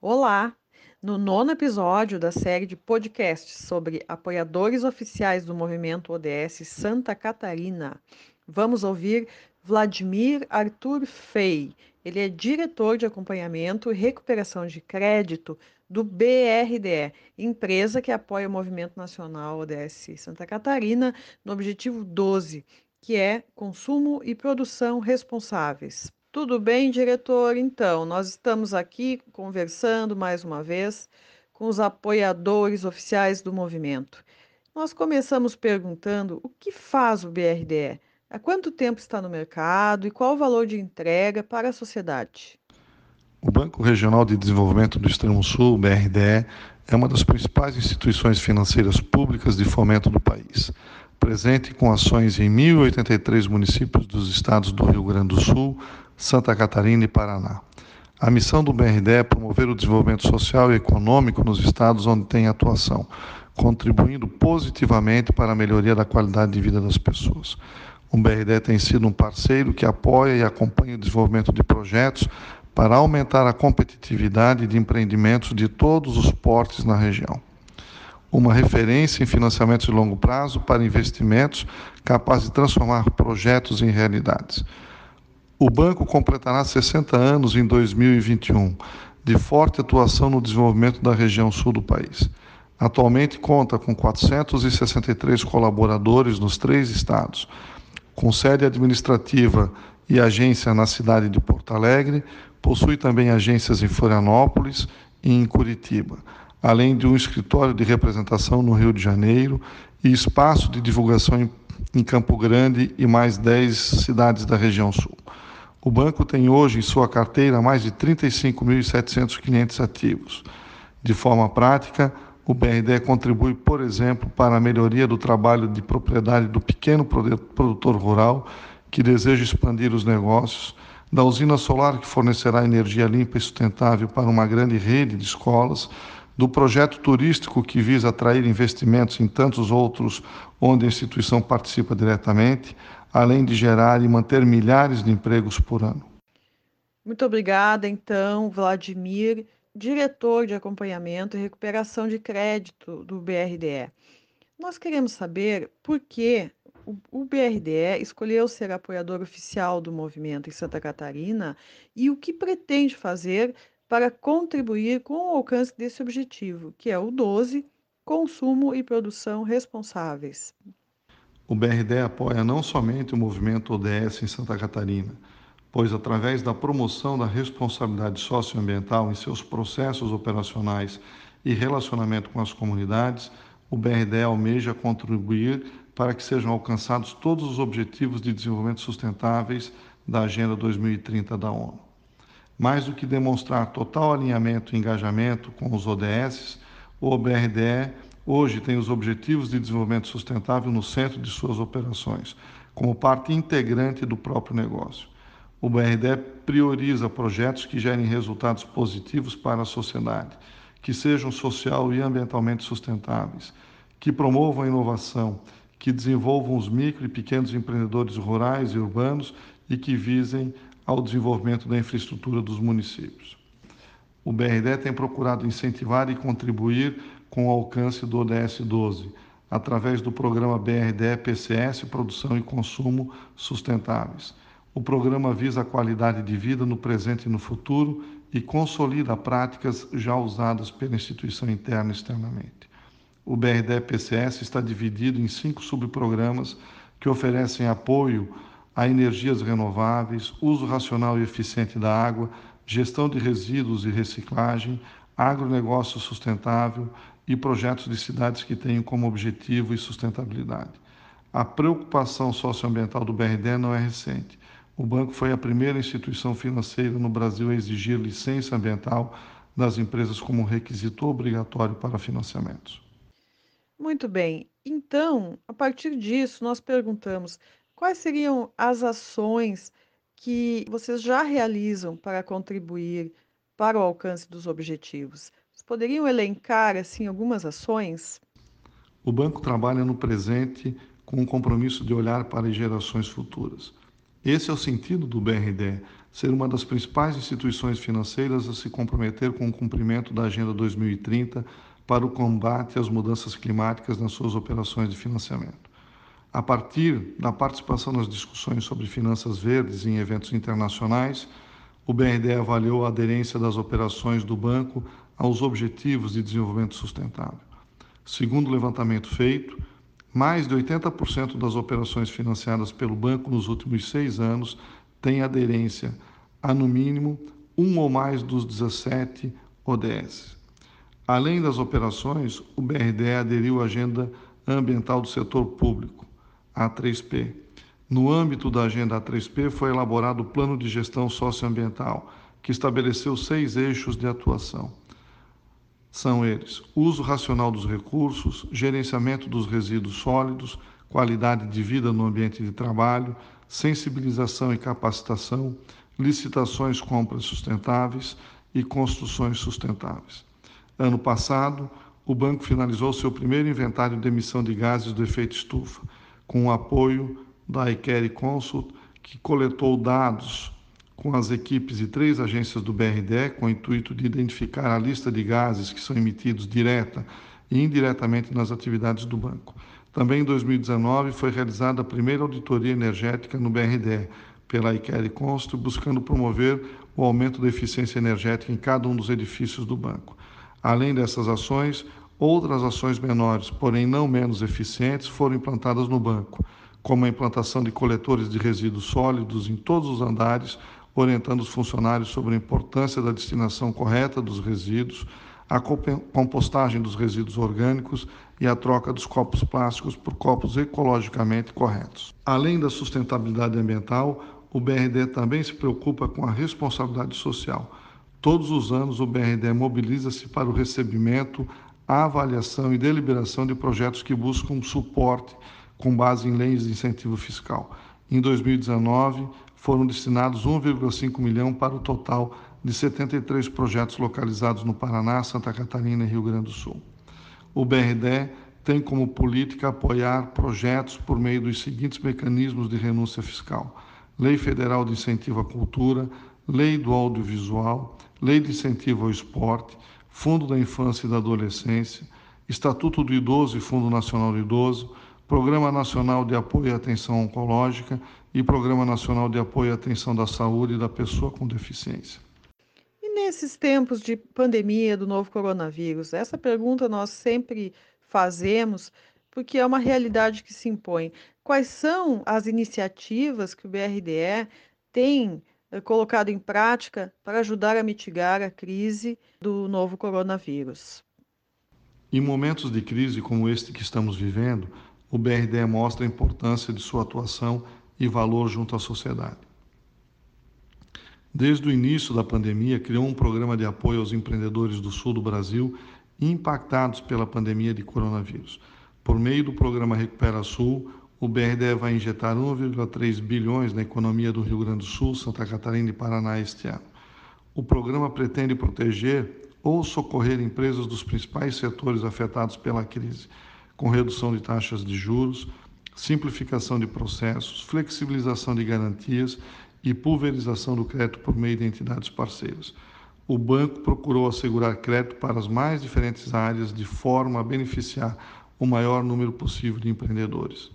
Olá! No nono episódio da série de podcasts sobre apoiadores oficiais do movimento ODS Santa Catarina, vamos ouvir Vladimir Arthur Fei. Ele é diretor de acompanhamento e recuperação de crédito do BRDE, empresa que apoia o Movimento Nacional ODS Santa Catarina no objetivo 12, que é consumo e produção responsáveis. Tudo bem, diretor? Então, nós estamos aqui conversando mais uma vez com os apoiadores oficiais do movimento. Nós começamos perguntando o que faz o BRDE, há quanto tempo está no mercado e qual o valor de entrega para a sociedade. O Banco Regional de Desenvolvimento do Extremo Sul, BRDE, é uma das principais instituições financeiras públicas de fomento do país presente com ações em 1.083 municípios dos estados do Rio Grande do Sul, Santa Catarina e Paraná. A missão do BRD é promover o desenvolvimento social e econômico nos estados onde tem atuação, contribuindo positivamente para a melhoria da qualidade de vida das pessoas. O BRD tem sido um parceiro que apoia e acompanha o desenvolvimento de projetos para aumentar a competitividade de empreendimentos de todos os portes na região uma referência em financiamentos de longo prazo para investimentos capazes de transformar projetos em realidades. O banco completará 60 anos em 2021, de forte atuação no desenvolvimento da região sul do país. Atualmente conta com 463 colaboradores nos três estados, com sede administrativa e agência na cidade de Porto Alegre, possui também agências em Florianópolis e em Curitiba além de um escritório de representação no Rio de Janeiro e espaço de divulgação em, Campo Grande e mais 10 cidades da região sul. O banco tem hoje em sua carteira mais de 35.700 clientes ativos. De forma prática, o BRD contribui, por exemplo, para a melhoria do trabalho de propriedade do pequeno produtor rural que deseja expandir os negócios, da usina solar que fornecerá energia limpa e sustentável para uma grande rede de escolas, do projeto turístico que visa atrair investimentos em tantos outros onde a instituição participa diretamente, além de gerar e manter milhares de empregos por ano. Muito obrigada, então, Vladimir, diretor de acompanhamento e recuperação de crédito do BRDE. Nós queremos saber por que o BRDE escolheu ser apoiador oficial do movimento em Santa Catarina e o que pretende fazer para contribuir com o alcance desse objetivo, que é o 12, consumo e produção responsáveis. O BRD apoia não somente o movimento ODS em Santa Catarina, pois através da promoção da responsabilidade socioambiental em seus processos operacionais e relacionamento com as comunidades, o BRD almeja contribuir para que sejam alcançados todos os objetivos de desenvolvimento sustentáveis da Agenda 2030 da ONU. Mais do que demonstrar total alinhamento e engajamento com os ODS, o BRDE hoje tem os Objetivos de Desenvolvimento Sustentável no centro de suas operações, como parte integrante do próprio negócio. O BRDE prioriza projetos que gerem resultados positivos para a sociedade, que sejam social e ambientalmente sustentáveis, que promovam a inovação, que desenvolvam os micro e pequenos empreendedores rurais e urbanos e que visem ao desenvolvimento da infraestrutura dos municípios. O BRD tem procurado incentivar e contribuir com o alcance do ODS 12, através do programa BRD PCS Produção e Consumo Sustentáveis. O programa visa a qualidade de vida no presente e no futuro e consolida práticas já usadas pela instituição interna e externamente. O BRD PCS está dividido em cinco subprogramas que oferecem apoio a energias renováveis, uso racional e eficiente da água, gestão de resíduos e reciclagem, agronegócio sustentável e projetos de cidades que tenham como objetivo e sustentabilidade. A preocupação socioambiental do BRD não é recente. O banco foi a primeira instituição financeira no Brasil a exigir licença ambiental das empresas como requisito obrigatório para financiamentos. Muito bem. Então, a partir disso, nós perguntamos: Quais seriam as ações que vocês já realizam para contribuir para o alcance dos objetivos? Vocês poderiam elencar assim algumas ações? O banco trabalha no presente com o compromisso de olhar para gerações futuras. Esse é o sentido do BRD, ser uma das principais instituições financeiras a se comprometer com o cumprimento da Agenda 2030 para o combate às mudanças climáticas nas suas operações de financiamento. A partir da participação nas discussões sobre finanças verdes em eventos internacionais, o BRD avaliou a aderência das operações do banco aos Objetivos de Desenvolvimento Sustentável. Segundo o levantamento feito, mais de 80% das operações financiadas pelo banco nos últimos seis anos têm aderência a, no mínimo, um ou mais dos 17 ODS. Além das operações, o BRD aderiu à Agenda Ambiental do Setor Público, A3P. No âmbito da Agenda A3P foi elaborado o Plano de Gestão Socioambiental, que estabeleceu seis eixos de atuação. São eles: uso racional dos recursos, gerenciamento dos resíduos sólidos, qualidade de vida no ambiente de trabalho, sensibilização e capacitação, licitações, compras sustentáveis e construções sustentáveis. Ano passado, o banco finalizou seu primeiro inventário de emissão de gases do efeito estufa, com o apoio da iCare Consult, que coletou dados com as equipes de três agências do BRD, com o intuito de identificar a lista de gases que são emitidos direta e indiretamente nas atividades do banco. Também em 2019 foi realizada a primeira auditoria energética no BRD, pela iCare Consult, buscando promover o aumento da eficiência energética em cada um dos edifícios do banco. Além dessas ações, outras ações menores, porém não menos eficientes, foram implantadas no banco, como a implantação de coletores de resíduos sólidos em todos os andares, orientando os funcionários sobre a importância da destinação correta dos resíduos, a compostagem dos resíduos orgânicos e a troca dos copos plásticos por copos ecologicamente corretos. Além da sustentabilidade ambiental, o BRD também se preocupa com a responsabilidade social Todos os anos, o BRD mobiliza-se para o recebimento, avaliação e deliberação de projetos que buscam suporte com base em leis de incentivo fiscal. Em 2019, foram destinados 1,5 milhão para o total de 73 projetos localizados no Paraná, Santa Catarina e Rio Grande do Sul. O BRD tem como política apoiar projetos por meio dos seguintes mecanismos de renúncia fiscal: Lei Federal de Incentivo à Cultura, Lei do Audiovisual, Lei de Incentivo ao Esporte, Fundo da Infância e da Adolescência, Estatuto do Idoso e Fundo Nacional do Idoso, Programa Nacional de Apoio à Atenção Oncológica e Programa Nacional de Apoio à Atenção da Saúde da Pessoa com Deficiência. E nesses tempos de pandemia do novo coronavírus, essa pergunta nós sempre fazemos porque é uma realidade que se impõe. Quais são as iniciativas que o BRDE tem eh, colocado em prática para ajudar a mitigar a crise do novo coronavírus. Em momentos de crise como este que estamos vivendo, o BRDE mostra a importância de sua atuação e valor junto à sociedade. Desde o início da pandemia, criou um programa de apoio aos empreendedores do sul do Brasil impactados pela pandemia de coronavírus. Por meio do programa Recupera Sul, o BRDE vai injetar 1,3 bilhões na economia do Rio Grande do Sul, Santa Catarina e Paraná este ano. O programa pretende proteger ou socorrer empresas dos principais setores afetados pela crise, com redução de taxas de juros, simplificação de processos, flexibilização de garantias e pulverização do crédito por meio de entidades parceiras. O banco procurou assegurar crédito para as mais diferentes áreas de forma a beneficiar o maior número possível de empreendedores.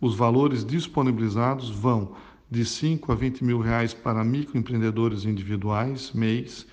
Os valores disponibilizados vão de 5 a 20 mil reais para microempreendedores individuais, mês,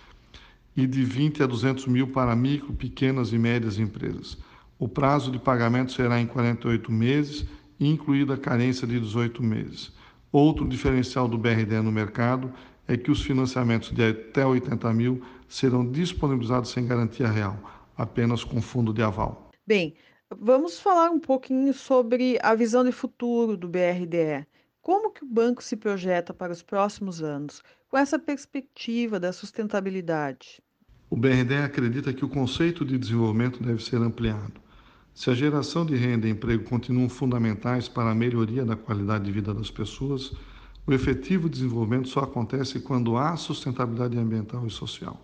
e de 20 a 200 mil para micro, pequenas e médias empresas. O prazo de pagamento será em 48 meses, incluída a carência de 18 meses. Outro diferencial do BRD no mercado é que os financiamentos de até 80 mil serão disponibilizados sem garantia real, apenas com fundo de aval. Bem, Vamos falar um pouquinho sobre a visão de futuro do BRDE. Como que o banco se projeta para os próximos anos, com essa perspectiva da sustentabilidade? O BRDE acredita que o conceito de desenvolvimento deve ser ampliado. Se a geração de renda e emprego continuam fundamentais para a melhoria da qualidade de vida das pessoas, o efetivo desenvolvimento só acontece quando há sustentabilidade ambiental e social.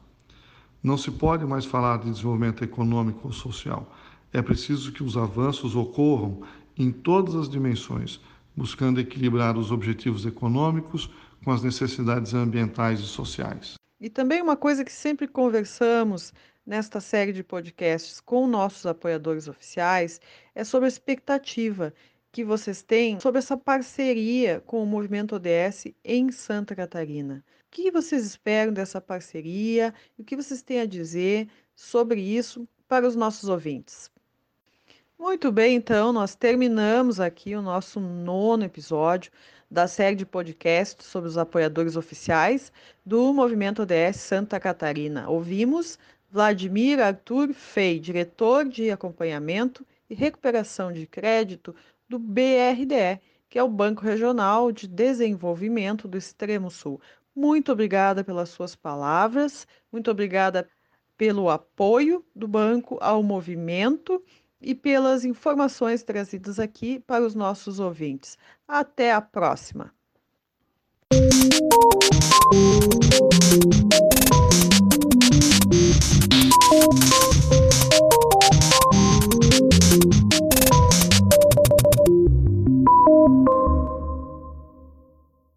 Não se pode mais falar de desenvolvimento econômico ou social. É preciso que os avanços ocorram em todas as dimensões, buscando equilibrar os objetivos econômicos com as necessidades ambientais e sociais. E também uma coisa que sempre conversamos nesta série de podcasts com nossos apoiadores oficiais é sobre a expectativa que vocês têm sobre essa parceria com o Movimento ODS em Santa Catarina. O que vocês esperam dessa parceria e o que vocês têm a dizer sobre isso para os nossos ouvintes? Muito bem, então, nós terminamos aqui o nosso nono episódio da série de podcasts sobre os apoiadores oficiais do Movimento ODS Santa Catarina. Ouvimos Vladimir Arthur Fei, diretor de acompanhamento e recuperação de crédito do BRDE, que é o Banco Regional de Desenvolvimento do Extremo Sul. Muito obrigada pelas suas palavras, muito obrigada pelo apoio do banco ao movimento e pelas informações trazidas aqui para os nossos ouvintes. Até a próxima!